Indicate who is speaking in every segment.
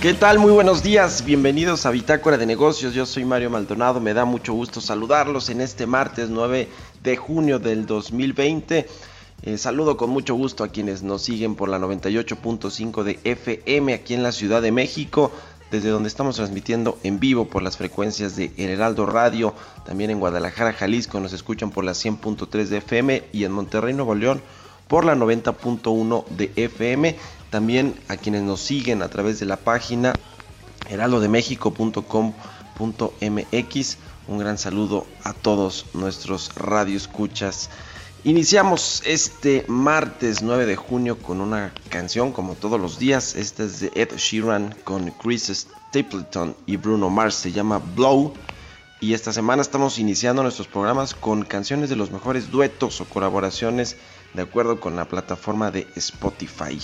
Speaker 1: ¿Qué tal? Muy buenos días, bienvenidos a Bitácora de Negocios, yo soy Mario Maldonado, me da mucho gusto saludarlos en este martes 9 de junio del 2020. Eh, saludo con mucho gusto a quienes nos siguen por la 98.5 de FM aquí en la Ciudad de México, desde donde estamos transmitiendo en vivo por las frecuencias de El Heraldo Radio, también en Guadalajara, Jalisco nos escuchan por la 100.3 de FM y en Monterrey, Nuevo León por la 90.1 de FM. También a quienes nos siguen a través de la página heraldodemexico.com.mx. Un gran saludo a todos nuestros radioescuchas. Iniciamos este martes 9 de junio con una canción como todos los días. Esta es de Ed Sheeran con Chris Stapleton y Bruno Mars. Se llama Blow. Y esta semana estamos iniciando nuestros programas con canciones de los mejores duetos o colaboraciones de acuerdo con la plataforma de Spotify.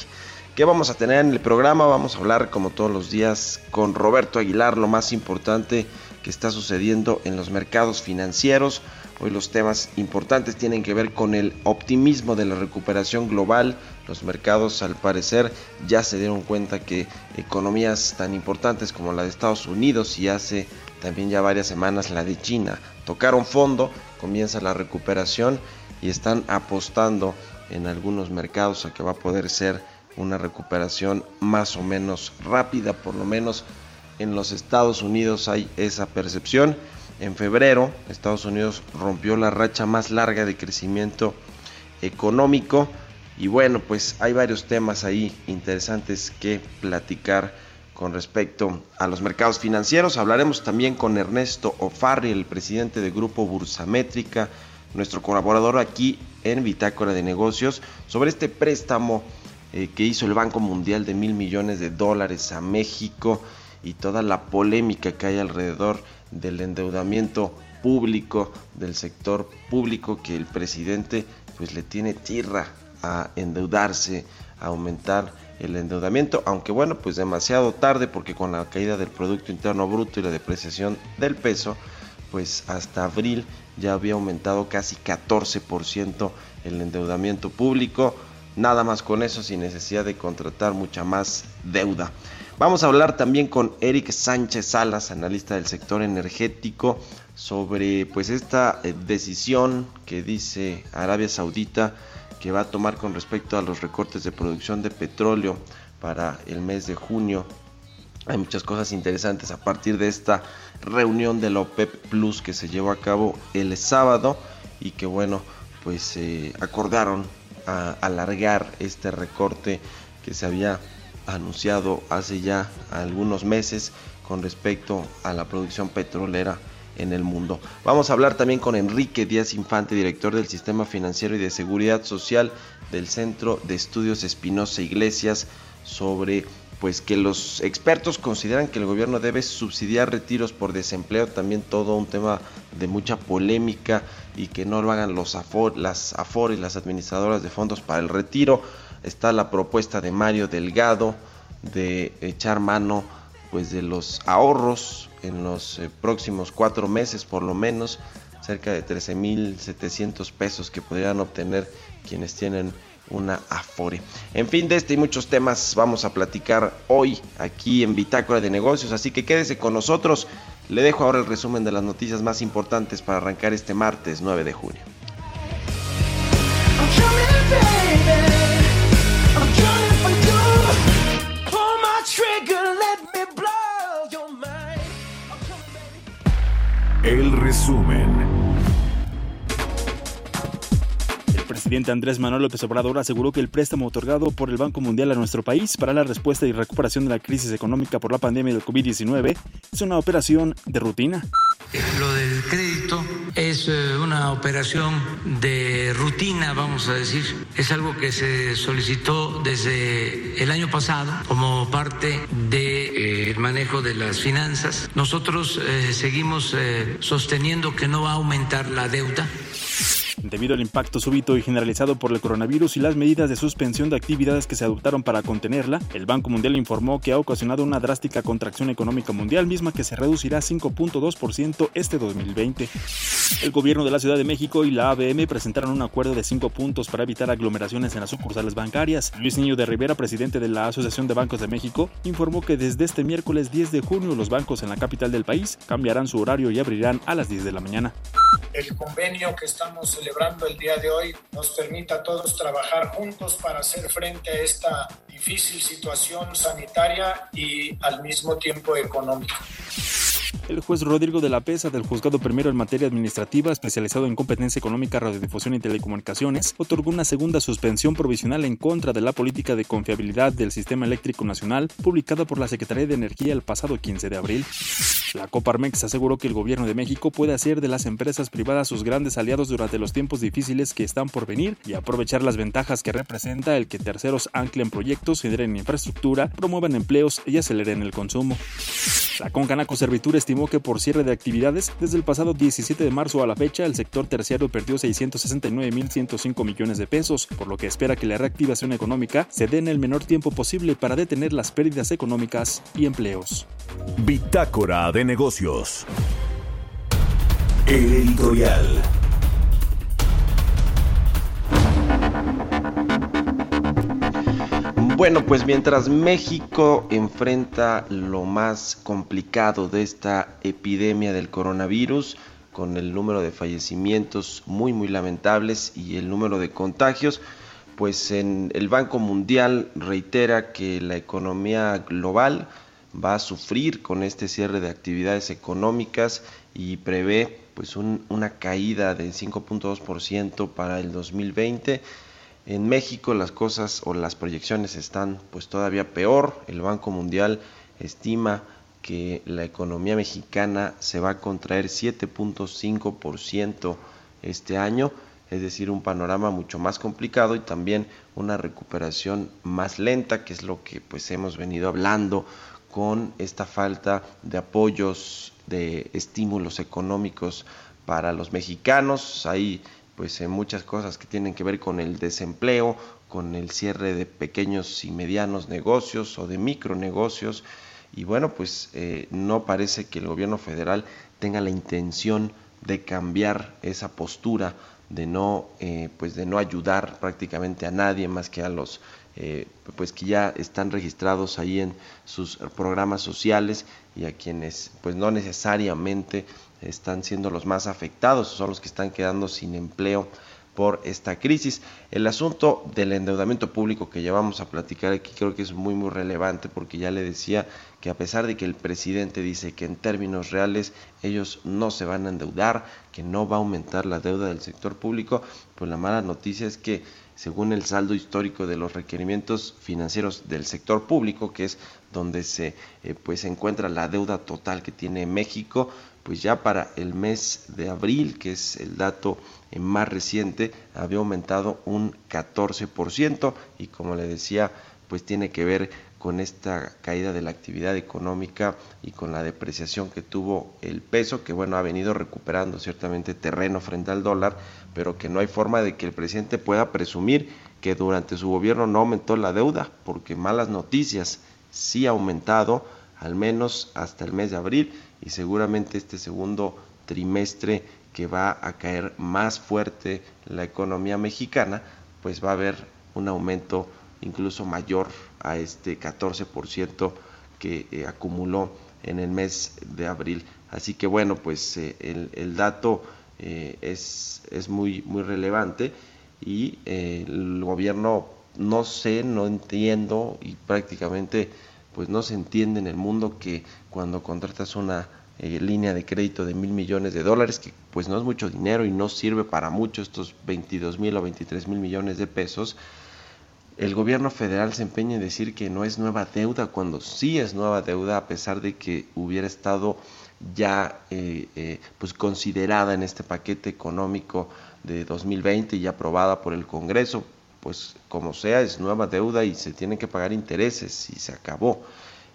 Speaker 1: ¿Qué vamos a tener en el programa? Vamos a hablar como todos los días con Roberto Aguilar, lo más importante que está sucediendo en los mercados financieros. Hoy los temas importantes tienen que ver con el optimismo de la recuperación global. Los mercados al parecer ya se dieron cuenta que economías tan importantes como la de Estados Unidos y hace también ya varias semanas la de China tocaron fondo, comienza la recuperación y están apostando en algunos mercados a que va a poder ser una recuperación más o menos rápida, por lo menos en los Estados Unidos hay esa percepción. En febrero, Estados Unidos rompió la racha más larga de crecimiento económico y bueno, pues hay varios temas ahí interesantes que platicar con respecto a los mercados financieros. Hablaremos también con Ernesto Ofarri, el presidente del grupo Bursamétrica, nuestro colaborador aquí en Bitácora de Negocios, sobre este préstamo eh, que hizo el Banco Mundial de mil millones de dólares a México y toda la polémica que hay alrededor del endeudamiento público, del sector público que el presidente pues le tiene tierra a endeudarse, a aumentar el endeudamiento, aunque bueno, pues demasiado tarde porque con la caída del Producto Interno Bruto y la depreciación del peso, pues hasta abril ya había aumentado casi 14% el endeudamiento público, Nada más con eso, sin necesidad de contratar mucha más deuda. Vamos a hablar también con Eric Sánchez Salas, analista del sector energético, sobre pues esta eh, decisión que dice Arabia Saudita que va a tomar con respecto a los recortes de producción de petróleo para el mes de junio. Hay muchas cosas interesantes a partir de esta reunión de la OPEP Plus que se llevó a cabo el sábado y que bueno, pues eh, acordaron a alargar este recorte que se había anunciado hace ya algunos meses con respecto a la producción petrolera en el mundo. Vamos a hablar también con Enrique Díaz Infante, director del Sistema Financiero y de Seguridad Social del Centro de Estudios Espinosa Iglesias, sobre pues que los expertos consideran que el gobierno debe subsidiar retiros por desempleo, también todo un tema de mucha polémica y que no lo hagan los AFOR, las AFOR y las administradoras de fondos para el retiro. Está la propuesta de Mario Delgado de echar mano pues de los ahorros en los eh, próximos cuatro meses por lo menos cerca de 13.700 pesos que podrían obtener quienes tienen una Afore. En fin, de este y muchos temas vamos a platicar hoy aquí en Bitácora de Negocios, así que quédese con nosotros. Le dejo ahora el resumen de las noticias más importantes para arrancar este martes 9 de junio.
Speaker 2: El resumen.
Speaker 3: Presidente Andrés Manuel López Obrador aseguró que el préstamo otorgado por el Banco Mundial a nuestro país para la respuesta y recuperación de la crisis económica por la pandemia del COVID-19 es una operación de rutina.
Speaker 4: Lo del crédito es eh, una operación de rutina, vamos a decir. Es algo que se solicitó desde el año pasado como parte del de, eh, manejo de las finanzas. Nosotros eh, seguimos sosteniendo que no va a aumentar la deuda
Speaker 3: Debido al impacto súbito y generalizado por el coronavirus y las medidas de suspensión de actividades que se adoptaron para contenerla, el Banco Mundial informó que ha ocasionado una drástica contracción económica mundial, misma que se reducirá 5.2% este 2020. El gobierno de la Ciudad de México y la ABM presentaron un acuerdo de cinco puntos para evitar aglomeraciones en las sucursales bancarias. Luis Niño de Rivera, presidente de la Asociación de Bancos de México, informó que desde este miércoles 10 de junio los bancos en la capital del país cambiarán su horario y abrirán a las 10 de la mañana.
Speaker 5: El convenio que estamos celebrando el día de hoy nos permita a todos trabajar juntos para hacer frente a esta difícil situación sanitaria y al mismo tiempo económica.
Speaker 3: El juez Rodrigo de la Pesa del Juzgado Primero en Materia Administrativa, especializado en competencia económica, radiodifusión y telecomunicaciones, otorgó una segunda suspensión provisional en contra de la política de confiabilidad del Sistema Eléctrico Nacional, publicada por la Secretaría de Energía el pasado 15 de abril. La Coparmex aseguró que el gobierno de México puede hacer de las empresas privadas sus grandes aliados durante los tiempos difíciles que están por venir y aprovechar las ventajas que representa el que terceros anclen proyectos, generen infraestructura, promuevan empleos y aceleren el consumo. La Concanaco Servitura estimó que por cierre de actividades, desde el pasado 17 de marzo a la fecha, el sector terciario perdió 669.105 millones de pesos, por lo que espera que la reactivación económica se dé en el menor tiempo posible para detener las pérdidas económicas y empleos.
Speaker 2: Bitácora de negocios. El editorial.
Speaker 1: Bueno, pues mientras México enfrenta lo más complicado de esta epidemia del coronavirus, con el número de fallecimientos muy muy lamentables y el número de contagios, pues en el Banco Mundial reitera que la economía global va a sufrir con este cierre de actividades económicas y prevé pues una caída del 5.2% para el 2020 en México las cosas o las proyecciones están pues todavía peor. El Banco Mundial estima que la economía mexicana se va a contraer 7.5% este año, es decir, un panorama mucho más complicado y también una recuperación más lenta, que es lo que pues hemos venido hablando con esta falta de apoyos, de estímulos económicos para los mexicanos. Hay pues en muchas cosas que tienen que ver con el desempleo, con el cierre de pequeños y medianos negocios o de micronegocios. Y bueno pues eh, no parece que el gobierno federal tenga la intención de cambiar esa postura de no eh, pues de no ayudar prácticamente a nadie más que a los eh, pues que ya están registrados ahí en sus programas sociales y a quienes pues no necesariamente están siendo los más afectados, son los que están quedando sin empleo por esta crisis. El asunto del endeudamiento público que ya vamos a platicar aquí creo que es muy muy relevante porque ya le decía que a pesar de que el presidente dice que en términos reales ellos no se van a endeudar, que no va a aumentar la deuda del sector público, pues la mala noticia es que según el saldo histórico de los requerimientos financieros del sector público, que es donde se eh, pues encuentra la deuda total que tiene México, pues ya para el mes de abril, que es el dato eh, más reciente, había aumentado un 14% y como le decía, pues tiene que ver con esta caída de la actividad económica y con la depreciación que tuvo el peso, que bueno, ha venido recuperando ciertamente terreno frente al dólar, pero que no hay forma de que el presidente pueda presumir que durante su gobierno no aumentó la deuda, porque malas noticias sí ha aumentado, al menos hasta el mes de abril, y seguramente este segundo trimestre que va a caer más fuerte la economía mexicana, pues va a haber un aumento incluso mayor a este 14% que eh, acumuló en el mes de abril. Así que bueno, pues eh, el, dato eh, es, es, muy, muy relevante y el gobierno no sé, no entiendo y prácticamente pues no se entiende en el mundo que cuando contratas una línea de crédito de mil millones de dólares, que pues no es mucho dinero y no sirve para mucho, estos 22 mil o 23 mil millones de pesos, el gobierno federal se empeña en decir que no es nueva deuda cuando sí es nueva deuda a pesar de que hubiera estado ya eh, eh, pues considerada en este paquete económico de 2020 y aprobada por el Congreso pues como sea es nueva deuda y se tienen que pagar intereses y se acabó.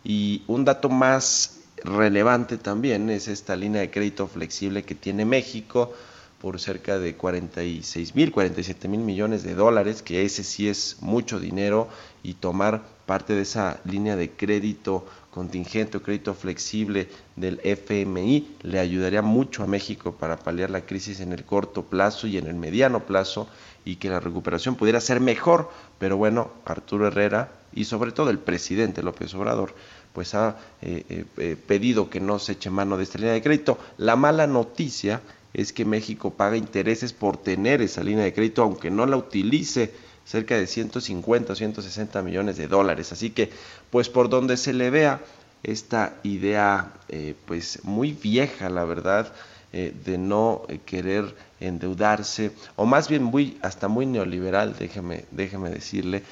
Speaker 1: Y un dato más relevante también es esta línea de crédito flexible que tiene México por cerca de 46 mil, 47 mil millones de dólares, que ese sí es mucho dinero, y tomar parte de esa línea de crédito contingente o crédito flexible del FMI le ayudaría mucho a México para paliar la crisis en el corto plazo y en el mediano plazo y que la recuperación pudiera ser mejor. Pero bueno, Arturo Herrera y sobre todo el presidente López Obrador pues ha eh, eh, eh, pedido que no se eche mano de esta línea de crédito. La mala noticia es que México paga intereses por tener esa línea de crédito, aunque no la utilice, cerca de 150 o 160 millones de dólares. Así que, pues por donde se le vea esta idea, eh, pues muy vieja, la verdad, eh, de no eh, querer endeudarse, o más bien muy, hasta muy neoliberal, déjeme, déjeme decirle,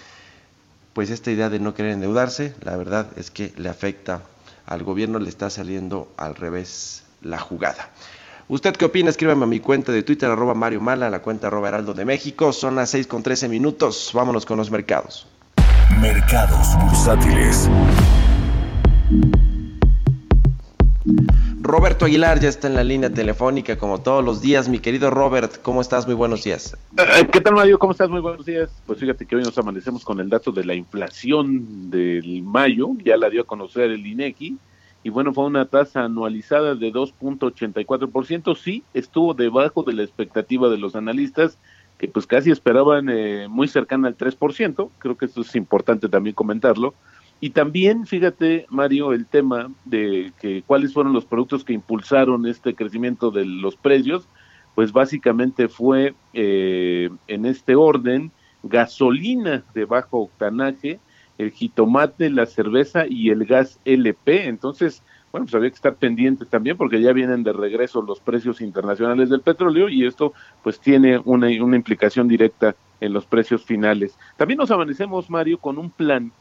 Speaker 1: pues esta idea de no querer endeudarse, la verdad es que le afecta al gobierno, le está saliendo al revés la jugada. ¿Usted qué opina? Escríbame a mi cuenta de Twitter, arroba Mario Mala, a la cuenta arroba Heraldo de México. Son las 6 con 13 minutos. Vámonos con los mercados.
Speaker 2: Mercados bursátiles.
Speaker 1: Roberto Aguilar ya está en la línea telefónica como todos los días. Mi querido Robert, ¿cómo estás? Muy buenos días.
Speaker 6: Eh, ¿Qué tal, Mario? ¿Cómo estás? Muy buenos días. Pues fíjate que hoy nos amanecemos con el dato de la inflación del mayo. Ya la dio a conocer el INEGI y bueno, fue una tasa anualizada de 2.84%, sí, estuvo debajo de la expectativa de los analistas, que pues casi esperaban eh, muy cercana al 3%, creo que esto es importante también comentarlo, y también, fíjate, Mario, el tema de que cuáles fueron los productos que impulsaron este crecimiento de los precios, pues básicamente fue eh, en este orden gasolina de bajo octanaje, el jitomate, la cerveza y el gas LP. Entonces, bueno, pues había que estar pendientes también porque ya vienen de regreso los precios internacionales del petróleo y esto pues tiene una, una implicación directa en los precios finales. También nos amanecemos, Mario, con un plan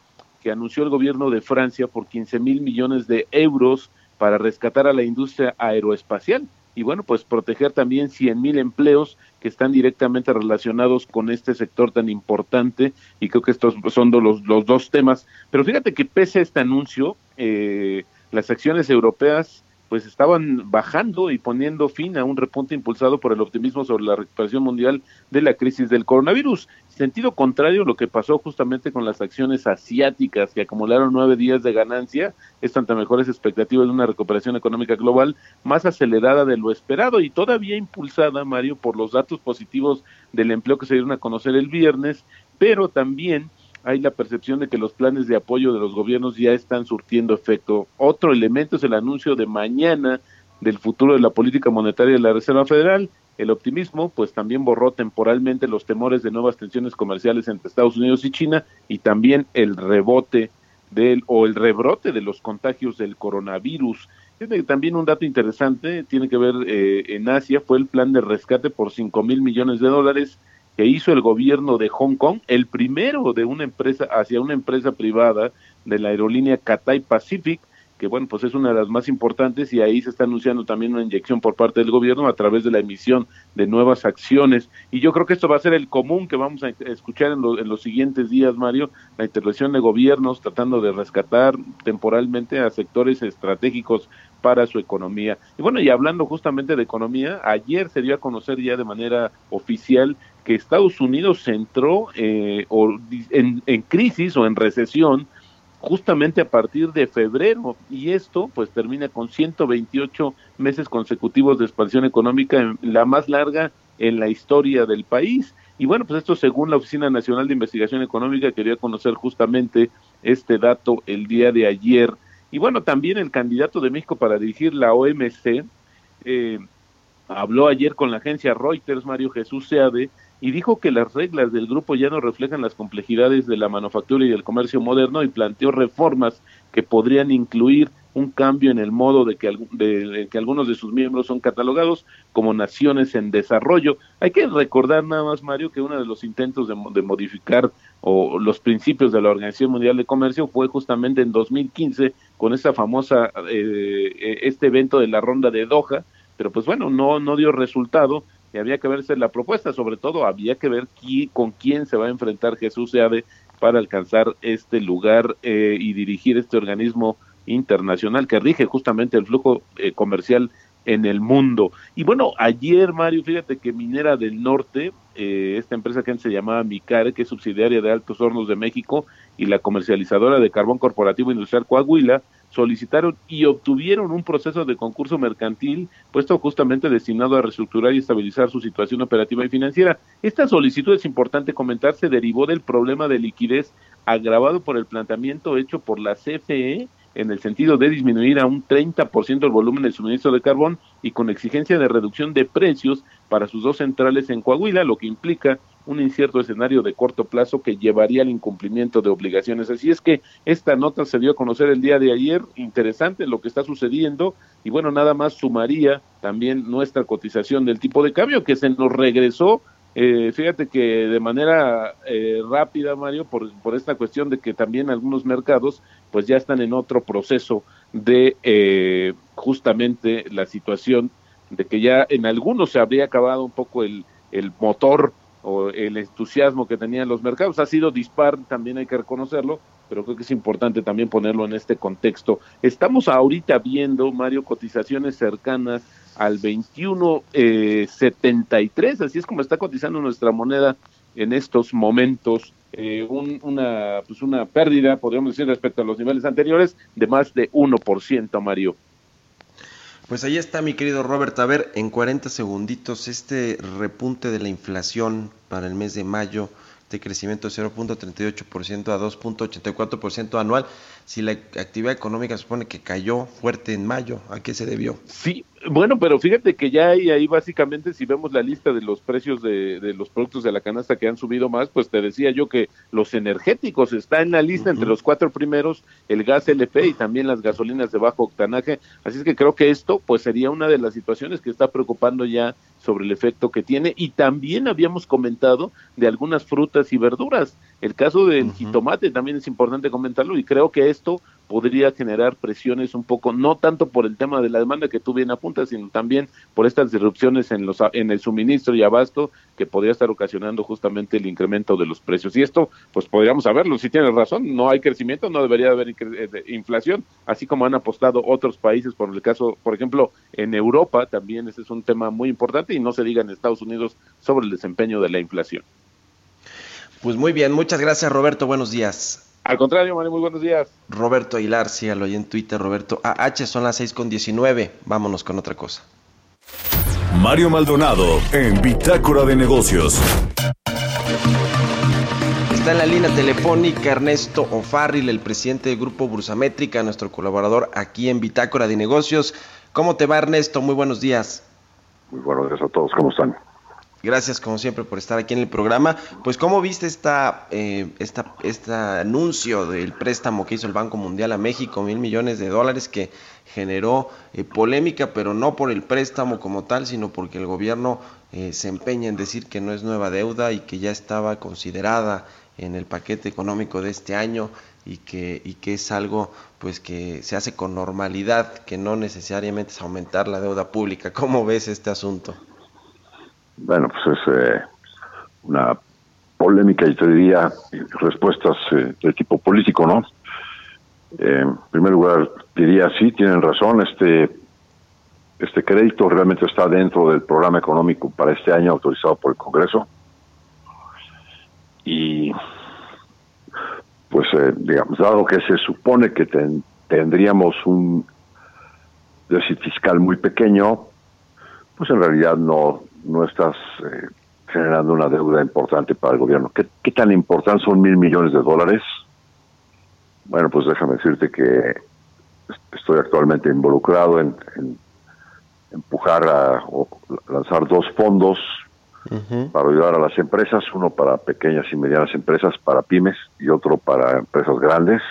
Speaker 6: que anunció el gobierno de Francia por 15 mil millones de euros para rescatar a la industria aeroespacial y bueno, pues proteger también 100 mil empleos que están directamente relacionados con este sector tan importante y creo que estos son los, los dos temas. Pero fíjate que pese a este anuncio, eh, las acciones europeas pues estaban bajando y poniendo fin a un repunte impulsado por el optimismo sobre la recuperación mundial de la crisis del coronavirus. Sentido contrario lo que pasó justamente con las acciones asiáticas que acumularon nueve días de ganancia, están ante mejores expectativas de una recuperación económica global más acelerada de lo esperado y todavía impulsada, Mario, por los datos positivos del empleo que se dieron a conocer el viernes, pero también hay la percepción de que los planes de apoyo de los gobiernos ya están surtiendo efecto. Otro elemento es el anuncio de mañana del futuro de la política monetaria de la Reserva Federal. El optimismo, pues también borró temporalmente los temores de nuevas tensiones comerciales entre Estados Unidos y China y también el rebote del o el rebrote de los contagios del coronavirus. También un dato interesante tiene que ver eh, en Asia fue el plan de rescate por 5 mil millones de dólares que hizo el gobierno de Hong Kong, el primero de una empresa hacia una empresa privada de la aerolínea Cathay Pacific, que bueno, pues es una de las más importantes y ahí se está anunciando también una inyección por parte del gobierno a través de la emisión de nuevas acciones. Y yo creo que esto va a ser el común que vamos a escuchar en, en los siguientes días, Mario, la intervención de gobiernos tratando de rescatar temporalmente a sectores estratégicos para su economía. Y bueno, y hablando justamente de economía, ayer se dio a conocer ya de manera oficial que Estados Unidos entró eh, en, en crisis o en recesión justamente a partir de febrero y esto pues termina con 128 meses consecutivos de expansión económica, la más larga en la historia del país. Y bueno, pues esto según la Oficina Nacional de Investigación Económica, quería conocer justamente este dato el día de ayer. Y bueno, también el candidato de México para dirigir la OMC eh, habló ayer con la agencia Reuters, Mario Jesús Seade, y dijo que las reglas del grupo ya no reflejan las complejidades de la manufactura y el comercio moderno y planteó reformas que podrían incluir un cambio en el modo de que, de, que algunos de sus miembros son catalogados como naciones en desarrollo. Hay que recordar nada más, Mario, que uno de los intentos de, de modificar o los principios de la Organización Mundial de Comercio fue justamente en 2015 con esta famosa, eh, eh, este evento de la ronda de Doha, pero pues bueno, no, no dio resultado y había que verse la propuesta, sobre todo había que ver con quién se va a enfrentar Jesús Seade para alcanzar este lugar eh, y dirigir este organismo internacional que rige justamente el flujo eh, comercial en el mundo. Y bueno, ayer, Mario, fíjate que Minera del Norte, eh, esta empresa que antes se llamaba Micare, que es subsidiaria de Altos Hornos de México, y la comercializadora de carbón corporativo industrial Coahuila, solicitaron y obtuvieron un proceso de concurso mercantil puesto justamente destinado a reestructurar y estabilizar su situación operativa y financiera. Esta solicitud, es importante comentar, se derivó del problema de liquidez agravado por el planteamiento hecho por la CFE en el sentido de disminuir a un 30% el volumen del suministro de carbón y con exigencia de reducción de precios para sus dos centrales en Coahuila, lo que implica un incierto escenario de corto plazo que llevaría al incumplimiento de obligaciones. Así es que esta nota se dio a conocer el día de ayer, interesante lo que está sucediendo y bueno, nada más sumaría también nuestra cotización del tipo de cambio que se nos regresó eh, fíjate que de manera eh, rápida, Mario, por, por esta cuestión de que también algunos mercados pues ya están en otro proceso de eh, justamente la situación de que ya en algunos se habría acabado un poco el, el motor o el entusiasmo que tenían los mercados. Ha sido dispar, también hay que reconocerlo, pero creo que es importante también ponerlo en este contexto. Estamos ahorita viendo, Mario, cotizaciones cercanas al 21.73, eh, así es como está cotizando nuestra moneda en estos momentos. Eh, una, pues una pérdida, podríamos decir, respecto a los niveles anteriores, de más de 1%, Mario.
Speaker 1: Pues ahí está mi querido Robert. A ver, en 40 segunditos, este repunte de la inflación para el mes de mayo de crecimiento de 0.38% a 2.84% anual, si la actividad económica supone que cayó fuerte en mayo, ¿a qué se debió?
Speaker 6: Sí, bueno, pero fíjate que ya hay ahí básicamente, si vemos la lista de los precios de, de, los productos de la canasta que han subido más, pues te decía yo que los energéticos está en la lista entre los cuatro primeros, el gas LP y también las gasolinas de bajo octanaje. Así es que creo que esto pues sería una de las situaciones que está preocupando ya sobre el efecto que tiene. Y también habíamos comentado de algunas frutas y verduras. El caso del jitomate también es importante comentarlo y creo que esto podría generar presiones un poco, no tanto por el tema de la demanda que tú bien apuntas, sino también por estas disrupciones en, los, en el suministro y abasto que podría estar ocasionando justamente el incremento de los precios. Y esto, pues podríamos saberlo, si tienes razón, no hay crecimiento, no debería haber eh, inflación, así como han apostado otros países, por el caso, por ejemplo, en Europa también ese es un tema muy importante y no se diga en Estados Unidos sobre el desempeño de la inflación.
Speaker 1: Pues muy bien, muchas gracias Roberto, buenos días.
Speaker 6: Al contrario, Mario, muy buenos días.
Speaker 1: Roberto Aguilar, sígalo ahí en Twitter, Roberto AH, son las 6 con 19. Vámonos con otra cosa.
Speaker 2: Mario Maldonado en Bitácora de Negocios.
Speaker 1: Está en la línea telefónica Ernesto O'Farrill, el presidente del Grupo Bursamétrica, nuestro colaborador aquí en Bitácora de Negocios. ¿Cómo te va, Ernesto? Muy buenos días.
Speaker 7: Muy buenos días a todos, ¿cómo están?
Speaker 1: Gracias, como siempre, por estar aquí en el programa. Pues, ¿cómo viste esta, eh, esta, este anuncio del préstamo que hizo el Banco Mundial a México, mil millones de dólares, que generó eh, polémica, pero no por el préstamo como tal, sino porque el gobierno eh, se empeña en decir que no es nueva deuda y que ya estaba considerada en el paquete económico de este año y que, y que es algo pues que se hace con normalidad, que no necesariamente es aumentar la deuda pública. ¿Cómo ves este asunto?
Speaker 7: Bueno, pues es eh, una polémica y te diría respuestas eh, de tipo político, ¿no? Eh, en primer lugar, diría sí, tienen razón, este este crédito realmente está dentro del programa económico para este año autorizado por el Congreso. Y pues digamos, dado que se supone que tendríamos un déficit fiscal muy pequeño, pues en realidad no, no estás eh, generando una deuda importante para el gobierno. ¿Qué, tan importante son mil millones de dólares? Bueno, pues déjame decirte que estoy actualmente involucrado en, empujar a lanzar dos fondos para ayudar a las empresas, uno para pequeñas y medianas empresas, para pymes y otro para empresas grandes.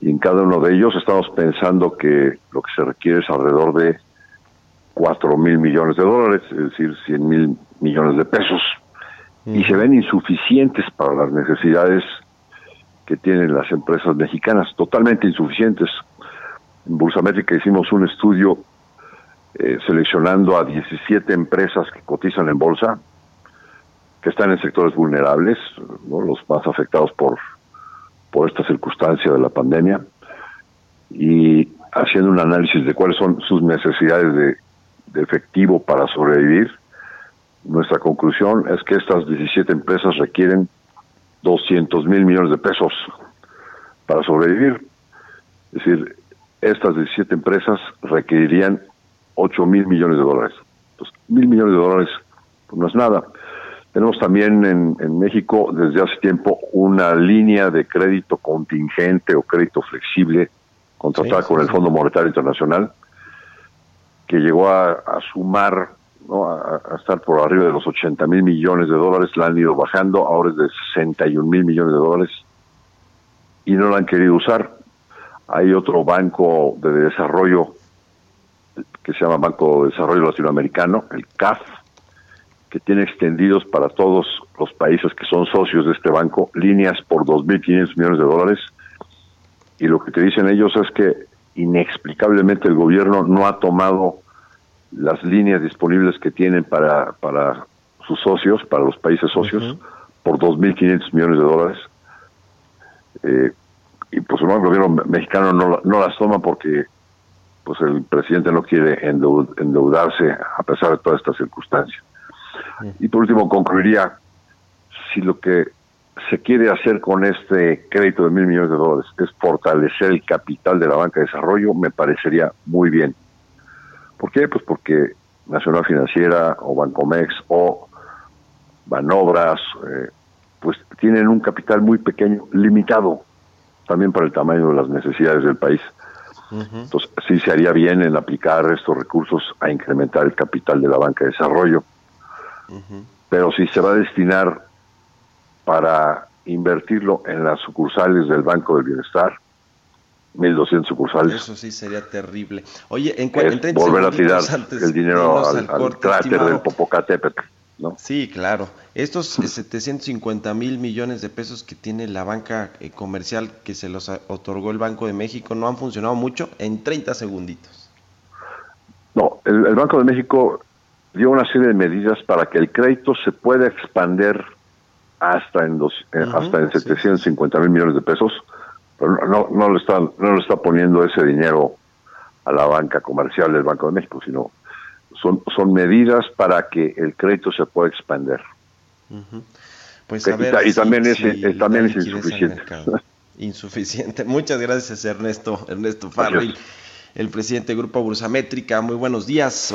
Speaker 7: Y en cada uno de ellos estamos pensando que lo que se requiere es alrededor de 4 mil millones de dólares, es decir, 100 mil millones de pesos. Y se ven insuficientes para las necesidades que tienen las empresas mexicanas, totalmente insuficientes. En Bursamétrica hicimos un estudio eh, seleccionando a 17 empresas que cotizan en bolsa, que están en sectores vulnerables, los más afectados por, por esta circunstancia de la pandemia, y haciendo un análisis de cuáles son sus necesidades de, de efectivo para sobrevivir. Nuestra conclusión es que estas 17 empresas requieren 200 mil millones de pesos para sobrevivir. Es decir, estas 17 empresas requerirían 8 mil millones de dólares. Entonces, mil millones de dólares pues, no es nada. Tenemos también en, en, México desde hace tiempo una línea de crédito contingente o crédito flexible contratada con el Fondo Monetario Internacional que llegó a, sumar, ¿no? a, estar por arriba de los 80 mil millones de dólares, la han ido bajando, ahora es de 61 mil millones de dólares y no la han querido usar. Hay otro banco de desarrollo que se llama Banco de Desarrollo Latinoamericano, el CAF, que tiene extendidos para todos los países que son socios de este banco líneas por 2.500 millones de dólares. Y lo que te dicen ellos es que inexplicablemente el gobierno no ha tomado las líneas disponibles que tienen para, para sus socios, para los países socios, por 2.500 millones de dólares. Eh, y pues el gobierno mexicano no, no las toma porque pues el presidente no quiere endeudarse a pesar de todas estas circunstancias. Y por último, concluiría, si lo que se quiere hacer con este crédito de mil millones de dólares es fortalecer el capital de la banca de desarrollo, me parecería muy bien. ¿Por qué? Pues porque Nacional Financiera o Bancomex o Banobras, eh, pues tienen un capital muy pequeño, limitado también para el tamaño de las necesidades del país. Entonces, sí se haría bien en aplicar estos recursos a incrementar el capital de la banca de desarrollo. Pero si se va a destinar para invertirlo en las sucursales del Banco del Bienestar, 1.200 sucursales.
Speaker 1: Eso sí sería terrible. Oye, en,
Speaker 7: en volver a tirar el dinero al, cráter del Popocatépetl. ¿no?
Speaker 1: Sí, claro. Estos 750 mil millones de pesos que tiene la banca eh, comercial que se los otorgó el Banco de México no han funcionado mucho en 30 segunditos.
Speaker 7: No, el, Banco de México dio una serie de medidas para que el crédito se pueda expander hasta en, dos, eh, hasta en 750 mil millones de pesos, no, no, le está, no le está poniendo ese dinero a la banca comercial del Banco de México, sino son, son medidas para que el crédito se pueda expander.
Speaker 1: Pues
Speaker 7: y, también, es, también es insuficiente.
Speaker 1: Insuficiente. Muchas gracias Ernesto, Ernesto el presidente del Grupo Bursamétrica. Muy buenos días.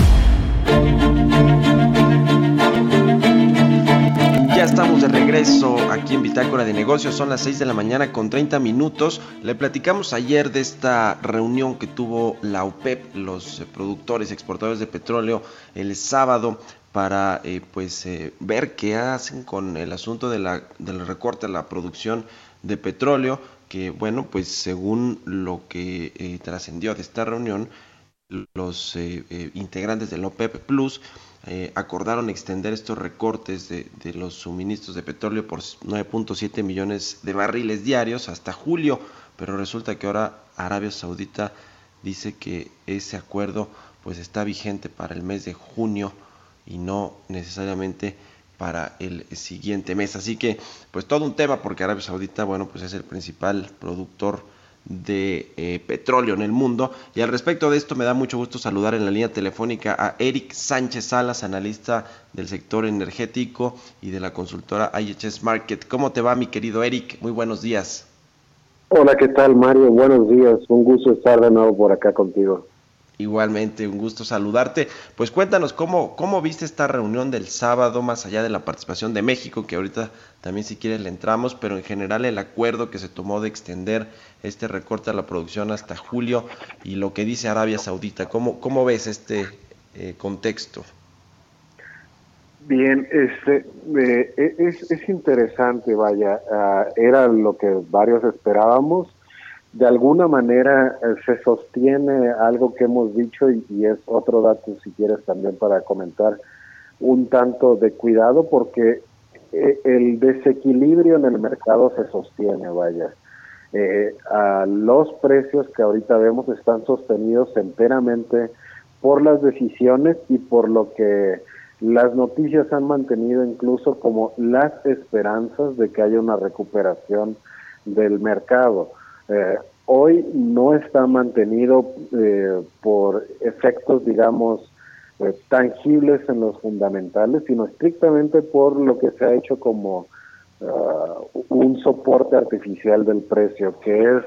Speaker 1: Ya estamos de regreso aquí en Bitácora de Negocios, son las 6 de la mañana con 30 minutos. Le platicamos ayer de esta reunión que tuvo la OPEP, los eh, productores exportadores de petróleo, el sábado para eh, pues eh, ver qué hacen con el asunto de la, del recorte a la producción de petróleo, que bueno, pues según lo que trascendió de esta reunión, los integrantes del OPEP Plus eh, acordaron extender estos recortes de, los suministros de petróleo por 9.7 millones de barriles diarios hasta julio, pero resulta que ahora Arabia Saudita dice que ese acuerdo pues está vigente para el mes de junio y no necesariamente para el siguiente mes. Así que pues todo un tema porque Arabia Saudita bueno pues es el principal productor de eh, petróleo en el mundo. Y al respecto de esto me da mucho gusto saludar en la línea telefónica a Eric Sánchez Salas, analista del sector energético y de la consultora IHS Market. ¿Cómo te va mi querido Eric? Muy buenos días.
Speaker 8: Hola, ¿qué tal Mario? Buenos días, un gusto estar de nuevo por acá contigo.
Speaker 1: Igualmente, un gusto saludarte. Pues cuéntanos cómo, cómo viste esta reunión del sábado, más allá de la participación de México, que ahorita también si quieres le entramos, pero en general el acuerdo que se tomó de extender este recorte a la producción hasta julio y lo que dice Arabia Saudita. ¿Cómo, cómo ves este eh, contexto?
Speaker 8: Bien, este, eh, es, es, interesante, vaya, ah, era lo que varios esperábamos de alguna manera eh, se sostiene algo que hemos dicho y, es otro dato si quieres también para comentar un tanto de cuidado porque eh, el desequilibrio en el mercado se sostiene, vaya. Eh, a los precios que ahorita vemos están sostenidos enteramente por las decisiones y por lo que las noticias han mantenido incluso como las esperanzas de que haya una recuperación del mercado. Eh, hoy no está mantenido eh, por efectos, digamos, eh, tangibles en los fundamentales, sino estrictamente por lo que se ha hecho como un soporte artificial del precio, que es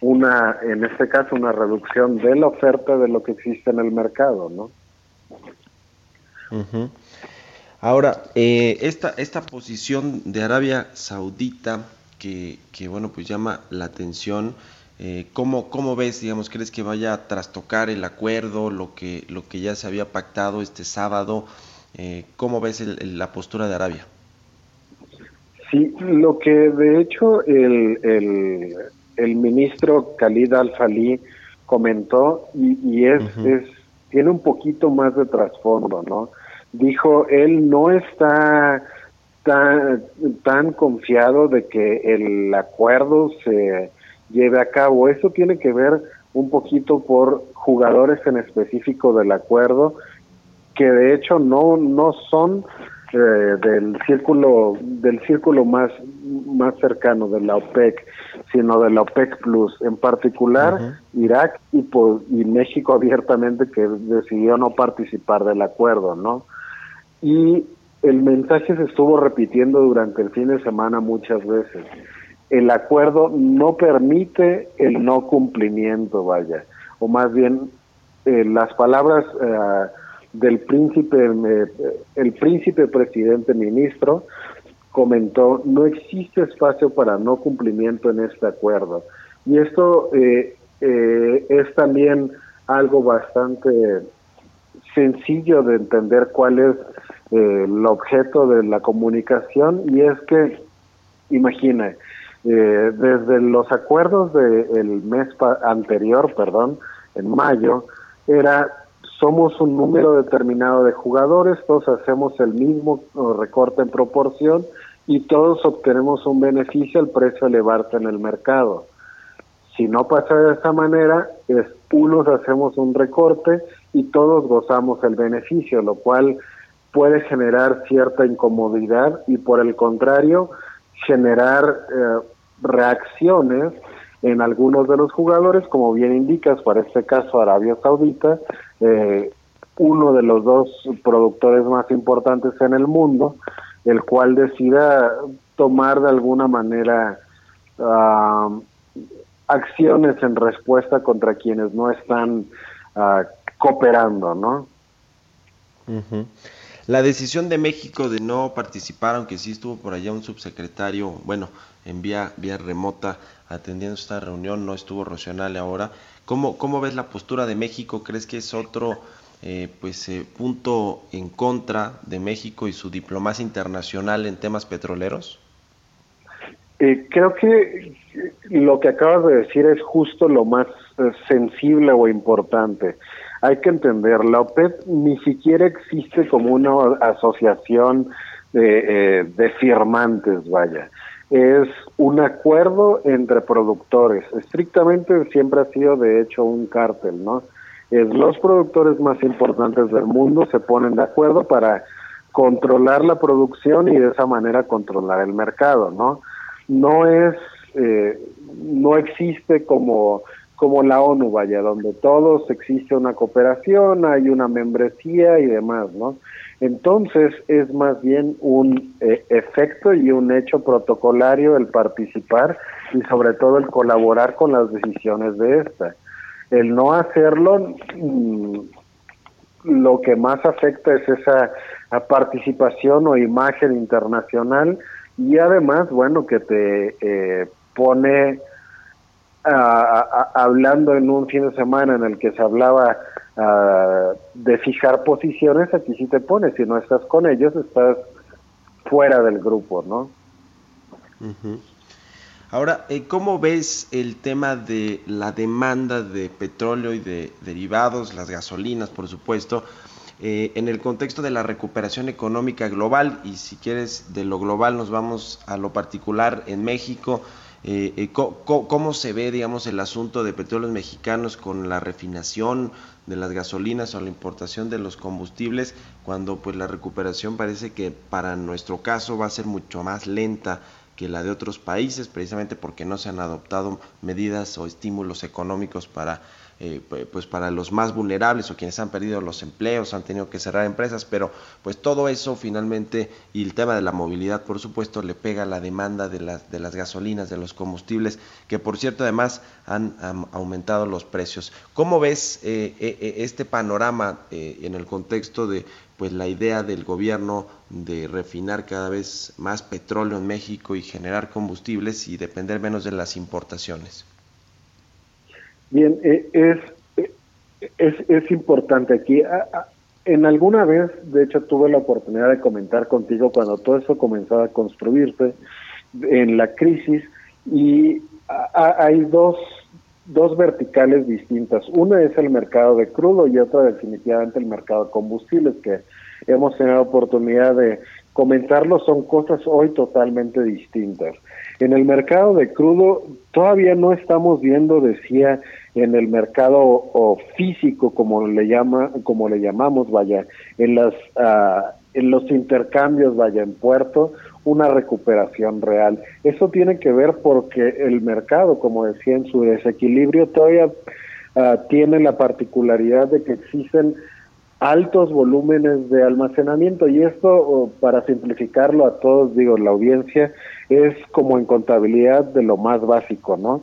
Speaker 8: una, en este caso, una reducción de la oferta de lo que existe en el mercado, ¿no?
Speaker 1: Ahora, esta, esta posición de Arabia Saudita que, bueno, pues llama la atención. Eh, ¿cómo, ¿Cómo ves, digamos, crees que vaya a trastocar el acuerdo, lo que, lo que ya se había pactado este sábado? Eh, ¿Cómo ves la postura de Arabia?
Speaker 8: Sí, lo que de hecho el, el, el ministro Khalid Al-Fali comentó y, es, es, tiene un poquito más de trasfondo, ¿no? Dijo, él no está tan, tan confiado de que el acuerdo se lleve a cabo. Eso tiene que ver un poquito por jugadores en específico del acuerdo que de hecho no no son eh, del círculo del círculo más más cercano de la OPEC sino de la OPEC Plus. En particular Irak y por, y México abiertamente que decidió no participar del acuerdo no y el mensaje se estuvo repitiendo durante el fin de semana muchas veces. El acuerdo no permite el no cumplimiento, vaya, o más bien eh, las palabras eh, del príncipe, eh, el príncipe presidente ministro comentó, no existe espacio para no cumplimiento en este acuerdo. Y esto es también algo bastante sencillo de entender cuál es eh, el objeto de la comunicación y es que, imagina, eh, desde los acuerdos del mes anterior, perdón, en mayo, era somos un número determinado de jugadores, todos hacemos el mismo recorte en proporción y todos obtenemos un beneficio al precio elevarse en el mercado. Si no pasa de esa manera, es unos hacemos un recorte y todos gozamos el beneficio, lo cual puede generar cierta incomodidad y por el contrario generar eh, reacciones en algunos de los jugadores, como bien indicas, para este caso Arabia Saudita, eh, uno de los dos productores más importantes en el mundo, el cual decida tomar de alguna manera ah, acciones en respuesta contra quienes no están uh, cooperando, ¿no?
Speaker 1: La decisión de México de no participar, aunque sí estuvo por allá un subsecretario, bueno, en vía, vía remota atendiendo esta reunión, no estuvo Rocional ahora. ¿Cómo, ¿Cómo ves la postura de México? ¿Crees que es otro eh, pues eh, punto en contra de México y su diplomacia internacional en temas petroleros?
Speaker 8: Eh, creo que lo que acabas de decir es justo lo más sensible o importante hay que entender, la OPEP ni siquiera existe como una asociación de, eh, firmantes, vaya. Es un acuerdo entre productores. Estrictamente siempre ha sido, de hecho, un cártel, ¿no? Es los productores más importantes del mundo se ponen de acuerdo para controlar la producción y de esa manera controlar el mercado, ¿no? No es eh, no existe como, como la ONU, vaya, donde todos existe una cooperación, hay una membresía y demás, ¿no? Entonces es más bien un eh, efecto y un hecho protocolario el participar y sobre todo el colaborar con las decisiones de esta. El no hacerlo, mm, lo que más afecta es esa participación o imagen internacional y además, bueno, que te eh, pone hablando en un fin de semana en el que se hablaba de fijar posiciones, aquí sí te pones, si no estás con ellos, estás fuera del grupo, ¿no?
Speaker 1: Ahora, eh, ¿cómo ves el tema de la demanda de petróleo y de derivados, las gasolinas, por supuesto, eh, en el contexto de la recuperación económica global? Y si quieres, de lo global nos vamos a lo particular en México. Eh, eh ¿cómo, se ve, digamos, el asunto de petróleos mexicanos con la refinación de las gasolinas o la importación de los combustibles, cuando pues la recuperación parece que para nuestro caso va a ser mucho más lenta que la de otros países, precisamente porque no se han adoptado medidas o estímulos económicos para eh, pues para los más vulnerables o quienes han perdido los empleos, han tenido que cerrar empresas, pero pues todo eso finalmente y el tema de la movilidad, por supuesto, le pega a la demanda de las, de las gasolinas, de los combustibles, que por cierto además han, aumentado los precios. ¿Cómo ves eh, eh, este panorama en el contexto de pues la idea del gobierno de refinar cada vez más petróleo en México y generar combustibles y depender menos de las importaciones?
Speaker 8: Bien, eh, es, es, es importante aquí. En alguna vez, de hecho, tuve la oportunidad de comentar contigo cuando todo eso comenzaba a construirse en la crisis y hay dos, dos verticales distintas. Una es el mercado de crudo y otra definitivamente el mercado de combustibles, que hemos tenido oportunidad de comentarlo, son cosas hoy totalmente distintas. En el mercado de crudo todavía no estamos viendo, decía, en el mercado o físico, como le llama, como le llamamos, vaya, en las ah, en los intercambios, vaya, en puerto, una recuperación real. Eso tiene que ver porque el mercado, como decía, en su desequilibrio todavía ah, tiene la particularidad de que existen altos volúmenes de almacenamiento y esto, para simplificarlo a todos, digo, la audiencia, es como en contabilidad de lo más básico, ¿no?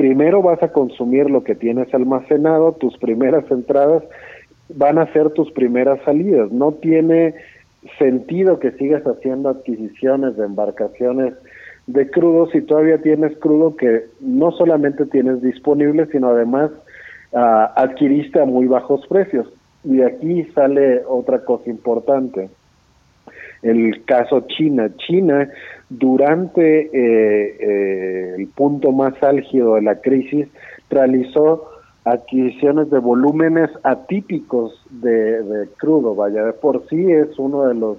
Speaker 8: Primero vas a consumir lo que tienes almacenado, tus primeras entradas van a ser tus primeras salidas. No tiene sentido que sigas haciendo adquisiciones de embarcaciones de crudo si todavía tienes crudo que no solamente tienes disponible, sino además ah, adquiriste a muy bajos precios. Y aquí sale otra cosa importante. El caso China. China, durante eh, eh, el punto más álgido de la crisis, realizó adquisiciones de volúmenes atípicos de, crudo. Vaya, de por sí es uno de los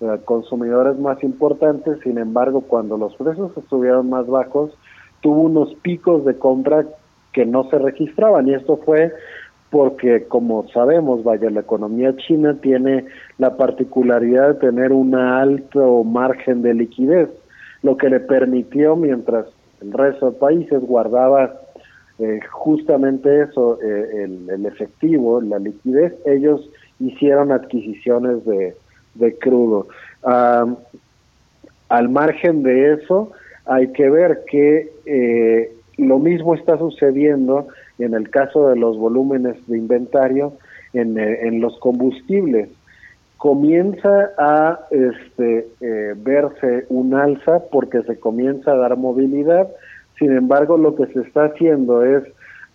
Speaker 8: eh, consumidores más importantes, sin embargo, cuando los precios estuvieron más bajos, tuvo unos picos de compra que no se registraban y esto fue porque como sabemos, vaya, la economía china tiene la particularidad de tener un alto margen de liquidez, lo que le permitió, mientras el resto de países guardaba eh, justamente eso, eh, el, efectivo, la liquidez, ellos hicieron adquisiciones de, crudo. al margen de eso, hay que ver que eh, lo mismo está sucediendo en el caso de los volúmenes de inventario en, eh, los combustibles. Comienza a este, eh, verse un alza porque se comienza a dar movilidad, sin embargo lo que se está haciendo es,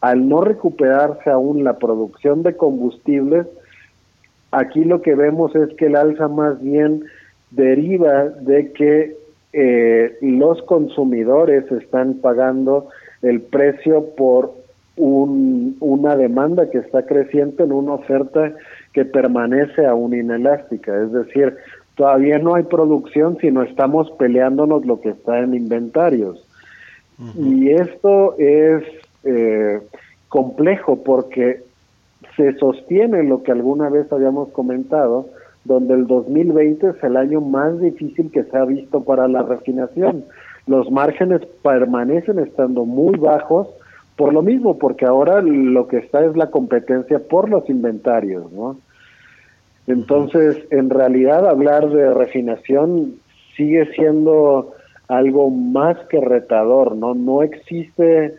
Speaker 8: al no recuperarse aún la producción de combustibles, aquí lo que vemos es que el alza más bien deriva de que eh, los consumidores están pagando el precio por un, una demanda que está creciente en una oferta que permanece aún inelástica. Es decir, todavía no hay producción, sino estamos peleándonos lo que está en inventarios. Y esto es eh, complejo porque se sostiene lo que alguna vez habíamos comentado, donde el 2020 es el año más difícil que se ha visto para la refinación. los márgenes permanecen estando muy bajos por lo mismo, porque ahora lo que está es la competencia por los inventarios, ¿no? Entonces, en realidad hablar de refinación sigue siendo algo más que retador, ¿no? No existe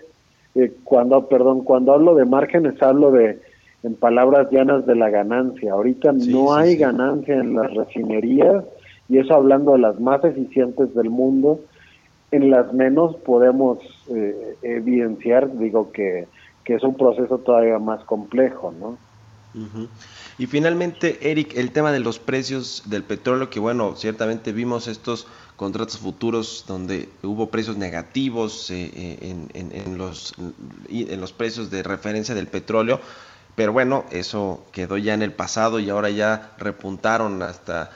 Speaker 8: eh, cuando, perdón, cuando hablo de márgenes hablo de en palabras llanas de la ganancia. Ahorita no hay ganancia en las refinerías y eso hablando de las más eficientes del mundo en las menos podemos eh, evidenciar, digo, que, que, es un proceso todavía más complejo, ¿no?
Speaker 1: Y finalmente, Eric, el tema de los precios del petróleo, que bueno, ciertamente vimos estos contratos futuros donde hubo precios negativos eh, eh, en, en, en, los, en los precios de referencia del petróleo, pero bueno, eso quedó ya en el pasado y ahora ya repuntaron hasta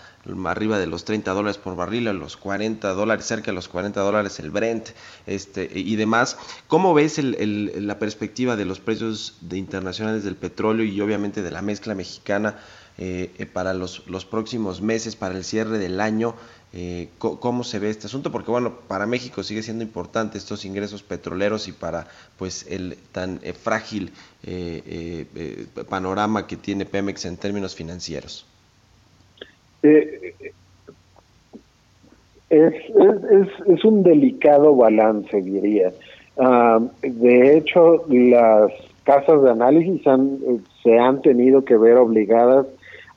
Speaker 1: arriba de los 30 dólares por barril, a los 40 dólares, cerca de los 40 dólares el Brent este, y demás. ¿Cómo ves el, la perspectiva de los precios de internacionales del petróleo y obviamente de la mezcla mexicana eh, eh, para los, los, próximos meses, para el cierre del año? Eh, ¿Cómo se ve este asunto? Porque bueno, para México sigue siendo importante estos ingresos petroleros y para pues el tan frágil panorama que tiene Pemex en términos financieros.
Speaker 8: Eh, es, un delicado balance, diría. Ah, de hecho, las casas de análisis se han tenido que ver obligadas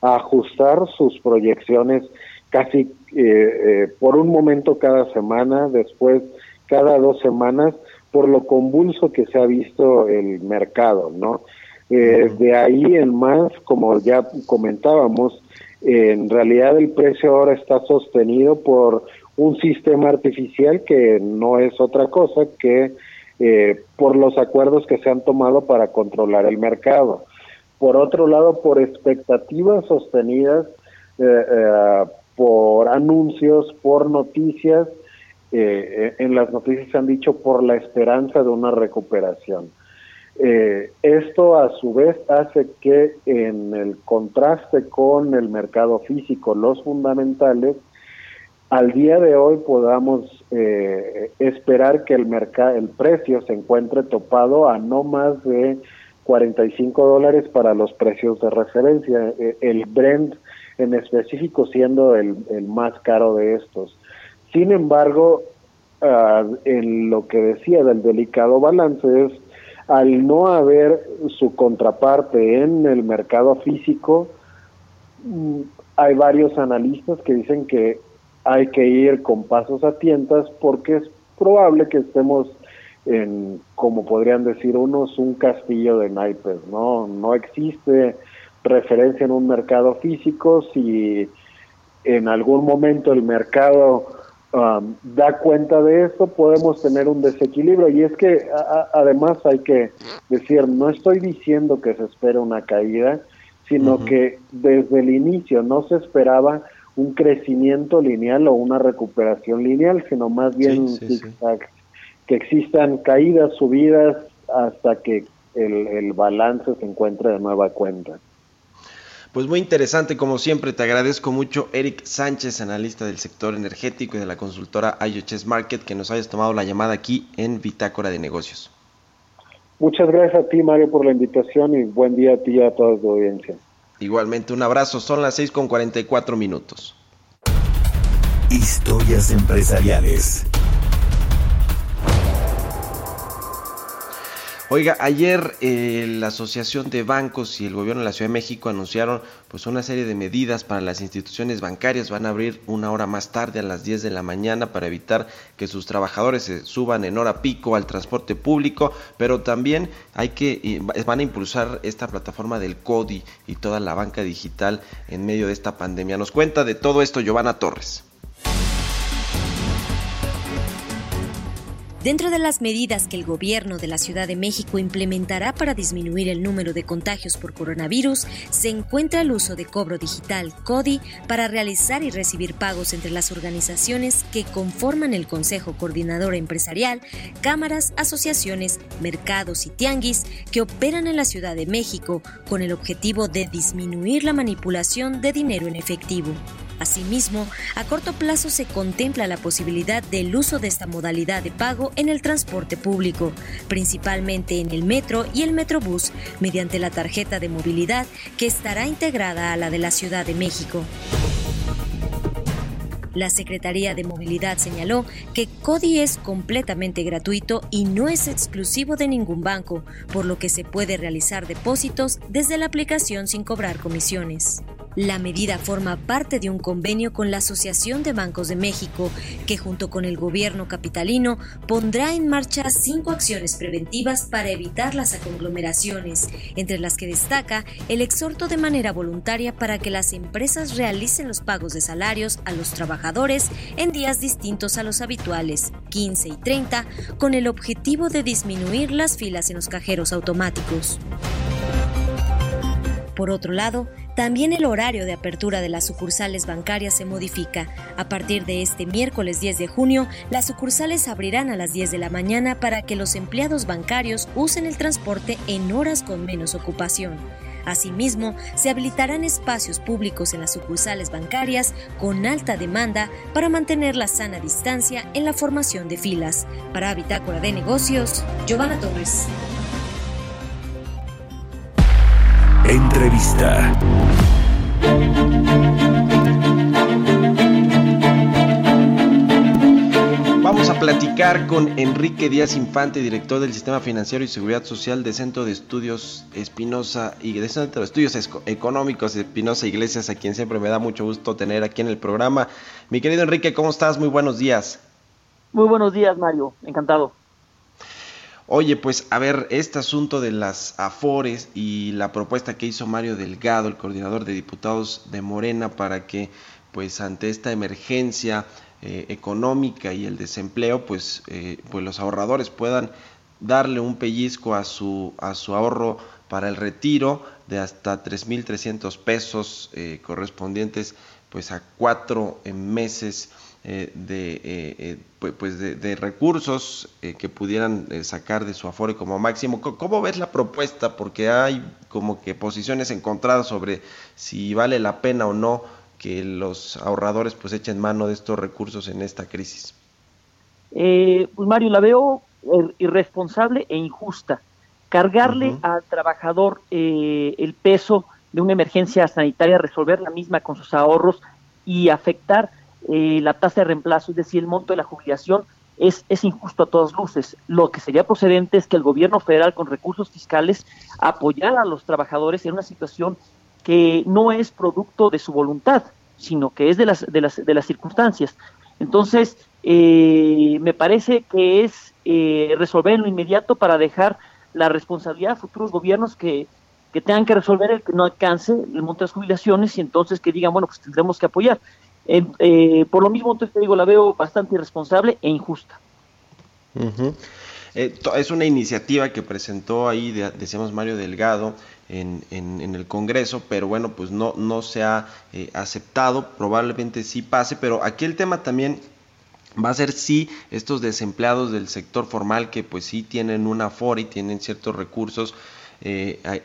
Speaker 8: a ajustar sus proyecciones casi eh, eh, por un momento cada semana, después cada dos semanas, por lo convulso que se ha visto el mercado, ¿no? de ahí en más, como ya comentábamos, en realidad el precio ahora está sostenido por un sistema artificial que no es otra cosa que eh, por los acuerdos que se han tomado para controlar el mercado. Por otro lado, por expectativas sostenidas, eh, eh, por anuncios, por noticias, en las noticias se han dicho por la esperanza de una recuperación. Eh, esto a su vez hace que en el contraste con el mercado físico, los fundamentales, al día de hoy podamos eh, esperar que el el precio se encuentre topado a no más de 45 dólares para los precios de referencia, eh, el Brent en específico siendo el, el más caro de estos. Sin embargo, ah, en lo que decía del delicado balance es al no haber su contraparte en el mercado físico, mm, hay varios analistas que dicen que hay que ir con pasos a tientas porque es probable que estemos en, como podrían decir unos, un castillo de naipes, ¿no? No existe referencia en un mercado físico, si en algún momento el mercado Um, da cuenta de esto, podemos tener un desequilibrio. Y es que además hay que decir, no estoy diciendo que se espera una caída, sino que desde el inicio no se esperaba un crecimiento lineal o una recuperación lineal, sino más bien que existan caídas, subidas, hasta que el, el balance se encuentre de nueva cuenta.
Speaker 1: Pues muy interesante, como siempre, te agradezco mucho, Eric Sánchez, analista del sector energético y de la consultora IOCHES Market, que nos hayas tomado la llamada aquí en Bitácora de Negocios.
Speaker 8: Muchas gracias a ti, Mario, por la invitación y buen día a ti y a toda tu audiencia.
Speaker 1: Igualmente, un abrazo. Son las 6 con 44 minutos.
Speaker 2: Historias empresariales.
Speaker 1: Oiga, ayer eh, la Asociación de Bancos y el Gobierno de la Ciudad de México anunciaron pues una serie de medidas para las instituciones bancarias. Van a abrir una hora más tarde a las 10 de la mañana para evitar que sus trabajadores se suban en hora pico al transporte público, pero también hay que van a impulsar esta plataforma del CODI y toda la banca digital en medio de esta pandemia. Nos cuenta de todo esto Giovanna Torres.
Speaker 9: Dentro de las medidas que el gobierno de la Ciudad de México implementará para disminuir el número de contagios por coronavirus, se encuentra el uso de cobro digital CODI para realizar y recibir pagos entre las organizaciones que conforman el Consejo Coordinador Empresarial, cámaras, asociaciones, mercados y tianguis que operan en la Ciudad de México con el objetivo de disminuir la manipulación de dinero en efectivo. Asimismo, a corto plazo se contempla la posibilidad del uso de esta modalidad de pago en el transporte público, principalmente en el metro y el metrobús, mediante la tarjeta de movilidad que estará integrada a la de la Ciudad de México. La Secretaría de Movilidad señaló que CODI es completamente gratuito y no es exclusivo de ningún banco, por lo que se puede realizar depósitos desde la aplicación sin cobrar comisiones. La medida forma parte de un convenio con la Asociación de Bancos de México, que junto con el gobierno capitalino pondrá en marcha cinco acciones preventivas para evitar las conglomeraciones, entre las que destaca el exhorto de manera voluntaria para que las empresas realicen los pagos de salarios a los trabajadores en días distintos a los habituales, 15 y 30, con el objetivo de disminuir las filas en los cajeros automáticos. Por otro lado, también el horario de apertura de las sucursales bancarias se modifica. A partir de este miércoles 10 de junio, las sucursales abrirán a las 10 de la mañana para que los empleados bancarios usen el transporte en horas con menos ocupación. Asimismo, se habilitarán espacios públicos en las sucursales bancarias con alta demanda para mantener la sana distancia en la formación de filas. Para Bitácora de Negocios, Giovanna Torres.
Speaker 2: Entrevista.
Speaker 1: Vamos a platicar con Enrique Díaz Infante, director del Sistema Financiero y Seguridad Social de Centro de Estudios Espinosa y de Centro de Estudios Económicos Espinosa Iglesias, a quien siempre me da mucho gusto tener aquí en el programa. Mi querido Enrique, ¿cómo estás? Muy buenos días.
Speaker 10: Muy buenos días, Mario. Encantado.
Speaker 1: Oye, pues a ver, este asunto de las afores y la propuesta que hizo Mario Delgado, el coordinador de diputados de Morena, para que pues ante esta emergencia eh, económica y el desempleo, pues, eh, pues los ahorradores puedan darle un pellizco a su, a su ahorro para el retiro de hasta 3.300 pesos eh, correspondientes pues a cuatro meses eh, de, eh, eh, pues de, recursos que pudieran sacar de su afore como máximo. ¿Cómo ves la propuesta? Porque hay como que posiciones encontradas sobre si vale la pena o no que los ahorradores pues echen mano de estos recursos en esta crisis.
Speaker 10: pues Mario, la veo irresponsable e injusta. Cargarle al trabajador el peso de una emergencia sanitaria, resolver la misma con sus ahorros y afectar eh, la tasa de reemplazo, es decir, el monto de la jubilación, es, es injusto a todas luces. Lo que sería procedente es que el gobierno federal con recursos fiscales apoyara a los trabajadores en una situación que no es producto de su voluntad, sino que es de las, de las, de las circunstancias. Entonces, eh, me parece que es eh, resolver en lo inmediato para dejar la responsabilidad a futuros gobiernos que, que tengan que resolver el que no alcance el monto de las jubilaciones y entonces que digan, bueno, pues tendremos que apoyar. Eh, por lo mismo, entonces te digo, la veo bastante irresponsable e injusta.
Speaker 1: Eh, es una iniciativa que presentó ahí, decíamos Mario Delgado, en, en, el Congreso, pero bueno, pues no, no se ha eh, aceptado, probablemente sí pase, pero aquí el tema también va a ser si estos desempleados del sector formal que pues sí tienen una FORA y tienen ciertos recursos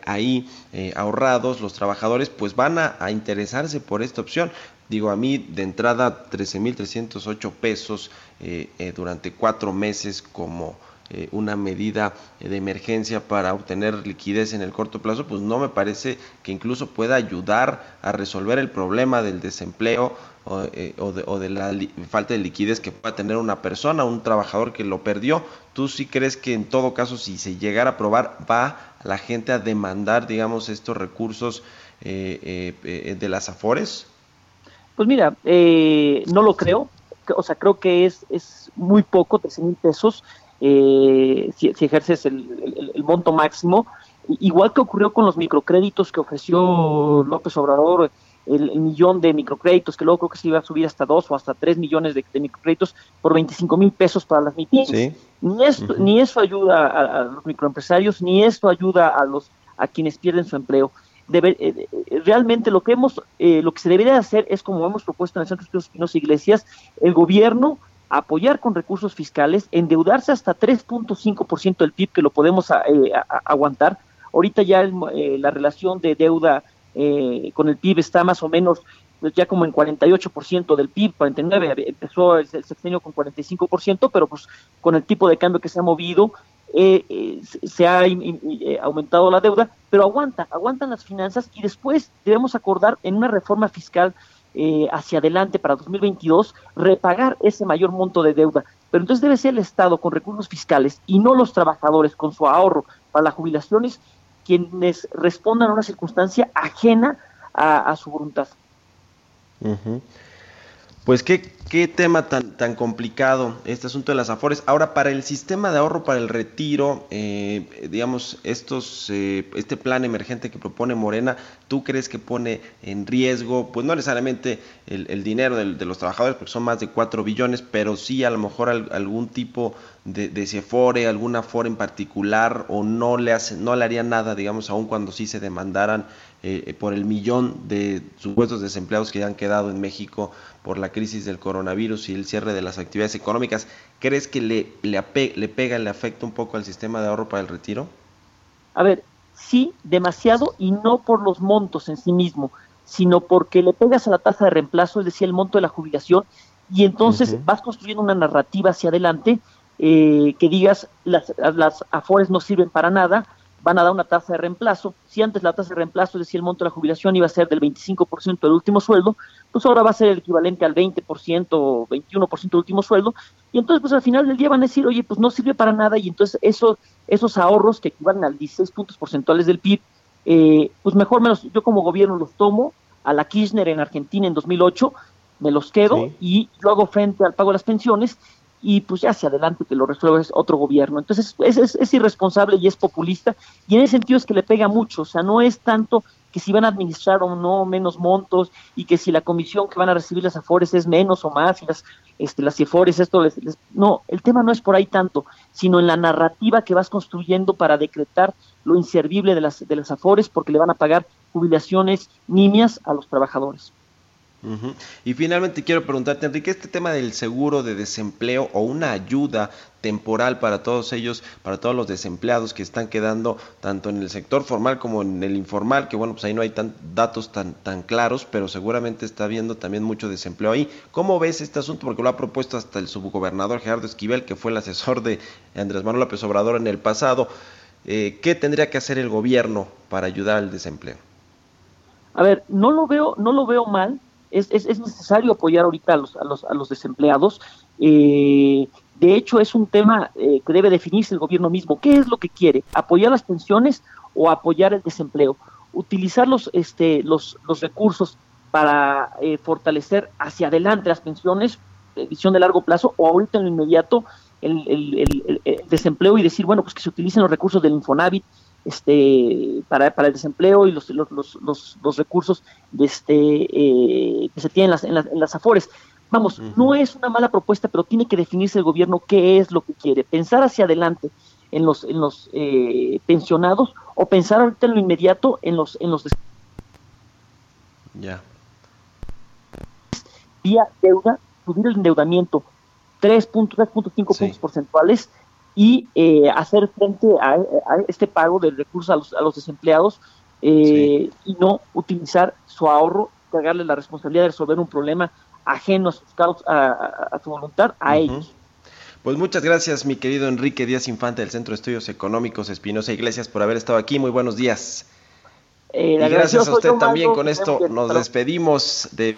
Speaker 1: ahí ahorrados, los trabajadores pues van a, interesarse por esta opción. Digo, a mí de entrada 13.308 pesos eh, eh, durante cuatro meses como eh, una medida de emergencia para obtener liquidez en el corto plazo, pues no me parece que incluso pueda ayudar a resolver el problema del desempleo o, de, la falta de liquidez que pueda tener una persona, un trabajador que lo perdió. ¿Tú sí crees que en todo caso, si se llegara a probar, va la gente a demandar, digamos, estos recursos de las AFORES?
Speaker 10: Pues mira, eh, no lo creo, o sea, creo que es, es muy poco, 13 mil pesos, eh, si, ejerces el, monto máximo, igual que ocurrió con los microcréditos que ofreció López Obrador, el, millón de microcréditos, que luego creo que se iba a subir hasta dos o hasta tres millones de, microcréditos por 25 mil pesos para las MIPIMES. Ni, esto, ni eso ayuda a, a, los microempresarios, ni esto ayuda a, los, a quienes pierden su empleo. Eh, eh, realmente lo que hemos, eh, lo que se debería hacer es como hemos propuesto en el Centro de Estudios Iglesias, el gobierno apoyar con recursos fiscales, endeudarse hasta 3.5% del PIB que lo podemos aguantar. Ahorita ya la relación de deuda con el PIB está más o menos ya como en 48% del PIB, 49, empezó el sexenio con 45%, pero pues con el tipo de cambio que se ha movido, eh, eh, se ha eh, aumentado la deuda, pero aguanta, aguantan las finanzas y después debemos acordar en una reforma fiscal hacia adelante para 2022 repagar ese mayor monto de deuda. Pero entonces debe ser el Estado con recursos fiscales y no los trabajadores con su ahorro para las jubilaciones quienes respondan a una circunstancia ajena a, su voluntad.
Speaker 1: Pues qué, qué tema tan, tan complicado este asunto de las afores. Ahora, para el sistema de ahorro para el retiro, eh, digamos, estos, eh, este plan emergente que propone Morena, ¿tú crees que pone en riesgo, pues no necesariamente el, dinero de, los trabajadores, porque son más de 4 billones, pero sí a lo mejor algún tipo de, de alguna afore en particular, o no le, hace, no le haría nada, digamos, aun cuando sí se demandaran eh, por el millón de supuestos desempleados que ya han quedado en México por la crisis del coronavirus y el cierre de las actividades económicas, ¿crees que le, le, le pega, le afecta un poco al sistema de ahorro para el retiro?
Speaker 10: A ver, sí, demasiado y no por los montos en sí mismo, sino porque le pegas a la tasa de reemplazo, es decir, el monto de la jubilación, y entonces vas construyendo una narrativa hacia adelante eh, que digas las, las afores no sirven para nada, van a dar una tasa de reemplazo. Si antes la tasa de reemplazo, es decir, el monto de la jubilación iba a ser del 25% del último sueldo, pues ahora va a ser el equivalente al 20% o 21% del último sueldo. Y entonces, pues al final del día van a decir, oye, pues no sirve para nada. Y entonces esos, esos ahorros que equivalen al 16 puntos porcentuales del PIB, eh, pues mejor me yo como gobierno los tomo a la Kirchner en Argentina en 2008, me los quedo y yo hago frente al pago de las pensiones y pues ya hacia adelante que lo resuelve otro gobierno. Entonces es, es, irresponsable y es populista y en ese sentido es que le pega mucho, o sea, no es tanto que si van a administrar o no menos montos y que si la comisión que van a recibir las AFORES es menos o más y las, este, las CIFORES, esto les, No, el tema no es por ahí tanto, sino en la narrativa que vas construyendo para decretar lo inservible de las, de las AFORES porque le van a pagar jubilaciones nimias a los trabajadores.
Speaker 1: Y finalmente quiero preguntarte, Enrique, este tema del seguro de desempleo o una ayuda temporal para todos ellos, para todos los desempleados que están quedando tanto en el sector formal como en el informal, que bueno, pues ahí no hay tan, datos tan, tan claros, pero seguramente está habiendo también mucho desempleo ahí. ¿Cómo ves este asunto? Porque lo ha propuesto hasta el subgobernador Gerardo Esquivel, que fue el asesor de Andrés Manuel López Obrador en el pasado. Eh, ¿Qué tendría que hacer el gobierno para ayudar al desempleo?
Speaker 10: A ver, no lo veo, no lo veo mal, es, es, necesario apoyar ahorita a los, a los, a los desempleados. Eh, de hecho, es un tema eh, que debe definirse el gobierno mismo. ¿Qué es lo que quiere? ¿Apoyar las pensiones o apoyar el desempleo? Utilizar los, este, los, los recursos para eh, fortalecer hacia adelante las pensiones, visión de largo plazo, o ahorita en lo inmediato el, el, el, desempleo y decir, bueno, pues que se utilicen los recursos del Infonavit, este, para, para el desempleo y los, los, los, los recursos de este, eh, que se tienen en las, en las, en las AFORES. Vamos, no es una mala propuesta, pero tiene que definirse el gobierno qué es lo que quiere. Pensar hacia adelante en los, en los eh, pensionados o pensar ahorita en lo inmediato en los... En los
Speaker 1: ya.
Speaker 10: Vía deuda, subir el endeudamiento 3.5 puntos porcentuales y eh, hacer frente a, este pago de recursos a los, a los desempleados eh, y no utilizar su ahorro, cargarle la responsabilidad de resolver un problema ajeno a, sus, a, su voluntad a ellos.
Speaker 1: Pues muchas gracias, mi querido Enrique Díaz Infante del Centro de Estudios Económicos Espinosa Iglesias, por haber estado aquí. Muy buenos días. Eh, y gracias a usted también. Con esto nos despedimos de.